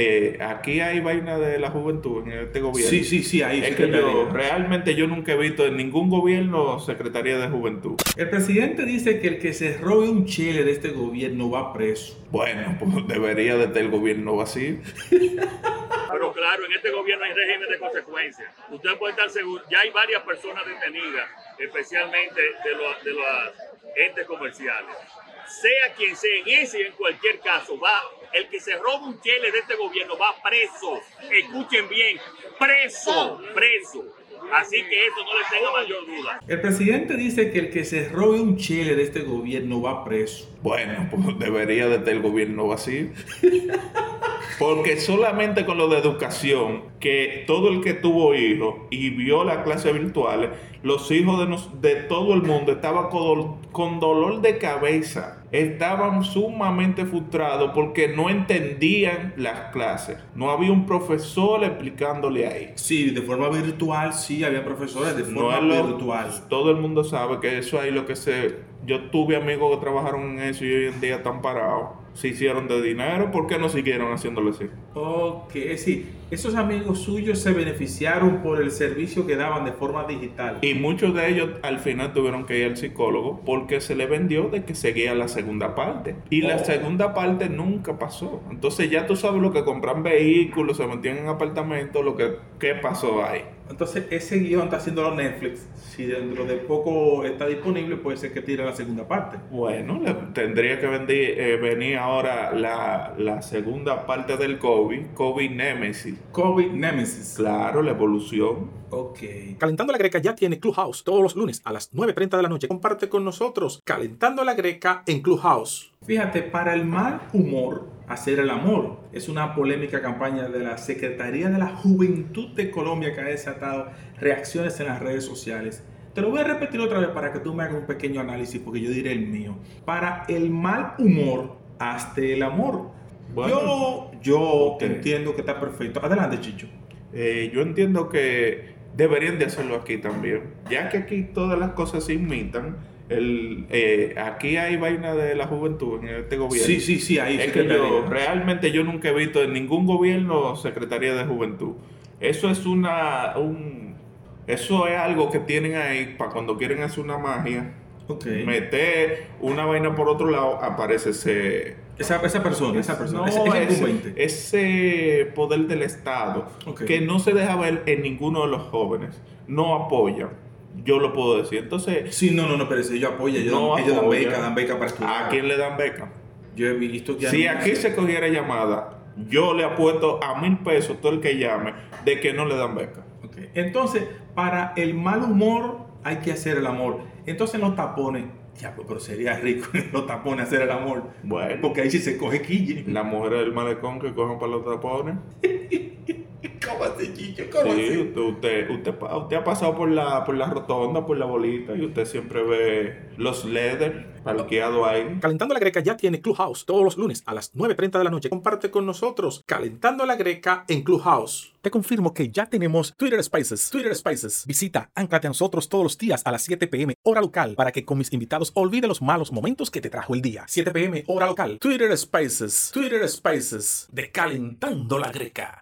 eh, aquí hay vaina de la juventud en este gobierno. Sí, sí, sí, ahí. Es que yo, realmente yo nunca he visto en ningún gobierno Secretaría de Juventud. El presidente dice que el que se robe un chile de este gobierno va preso. Bueno, pues debería de estar el gobierno vacío. Pero claro, en este gobierno hay régimen de consecuencias. Usted puede estar seguro, ya hay varias personas detenidas, especialmente de los, de los entes comerciales. Sea quien sea, en ese y en cualquier caso, va el que se roba un chile de este gobierno va preso. Escuchen bien, preso, preso. Así que eso no les tenga mayor duda. El presidente dice que el que se robe un chile de este gobierno va preso. Bueno, pues debería de estar el gobierno vacío. Porque solamente con lo de educación, que todo el que tuvo hijos y vio las clases virtuales, los hijos de, nos, de todo el mundo estaban con, con dolor de cabeza, estaban sumamente frustrados porque no entendían las clases. No había un profesor explicándole ahí. Sí, de forma virtual, sí, había profesores de forma virtual. Todo el mundo sabe que eso ahí lo que se... Yo tuve amigos que trabajaron en eso y hoy en día están parados se hicieron de dinero, ¿por qué no siguieron haciéndolo así? Ok, sí, esos amigos suyos se beneficiaron por el servicio que daban de forma digital. Y muchos de ellos al final tuvieron que ir al psicólogo porque se le vendió de que seguía la segunda parte. Y la oh. segunda parte nunca pasó. Entonces ya tú sabes lo que compran vehículos, se metían en apartamentos, lo que ¿qué pasó ahí. Entonces ese guion está haciendo Netflix. Si dentro de poco está disponible, puede ser que tire la segunda parte. Bueno, tendría que venir, eh, venir ahora la, la segunda parte del COVID, COVID Nemesis COVID Nemesis. Claro, la evolución. Ok. Calentando la Greca ya tiene Clubhouse todos los lunes a las 9.30 de la noche. Comparte con nosotros Calentando la Greca en Clubhouse. Fíjate, para el mal humor, hacer el amor. Es una polémica campaña de la Secretaría de la Juventud de Colombia que ha desatado reacciones en las redes sociales. Te lo voy a repetir otra vez para que tú me hagas un pequeño análisis porque yo diré el mío. Para el mal humor, hazte el amor yo, yo entiendo que está perfecto. Adelante, Chicho. Eh, yo entiendo que deberían de hacerlo aquí también. Ya que aquí todas las cosas se imitan. El, eh, aquí hay vaina de la juventud en este gobierno. Sí, sí, sí, ahí es que yo, realmente yo nunca he visto en ningún gobierno Secretaría de Juventud. Eso es una un, eso es algo que tienen ahí para cuando quieren hacer una magia. Okay. Meter una vaina por otro lado, aparece ese esa, esa persona, esa persona, ese, poder del Estado que no se deja ver en ninguno de los jóvenes, no apoya. Yo lo puedo decir. Entonces. Sí, no, no, no, pero si ellos apoyan, ellos, no ellos dan beca, dan beca para estudiar. ¿A quién le dan beca? Yo he visto que. Si aquí se cogiera llamada, yo le apuesto a mil pesos todo el que llame de que no le dan beca. Okay. Entonces, para el mal humor hay que hacer el amor. Entonces no tapones ya, pues, pero sería rico los tapones hacer el amor. Bueno. Porque ahí sí se coge quille. La mujer del malecón que cogen para los tapones. ¿Cómo así, Chicho? ¿Cómo sí, Usted, usted, usted, ha pasado por la, por la rotonda, por la bolita, y usted siempre ve los leather parqueados ahí. Calentando la Greca ya tiene Clubhouse todos los lunes a las 9.30 de la noche. Comparte con nosotros Calentando la Greca en Clubhouse. Te confirmo que ya tenemos Twitter Spaces. Twitter Spaces. Visita, anclate a nosotros todos los días a las 7 pm hora local para que con mis invitados olvide los malos momentos que te trajo el día. 7 pm hora local. Twitter Spaces. Twitter Spaces. De Calentando la Greca.